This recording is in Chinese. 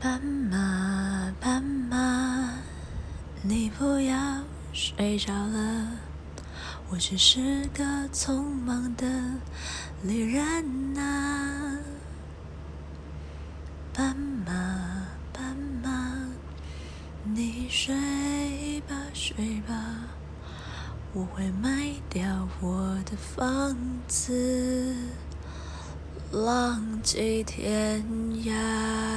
斑马，斑马，你不要睡着了，我只是个匆忙的旅人啊。斑马，斑马，你睡吧，睡吧，我会卖掉我的房子，浪迹天涯。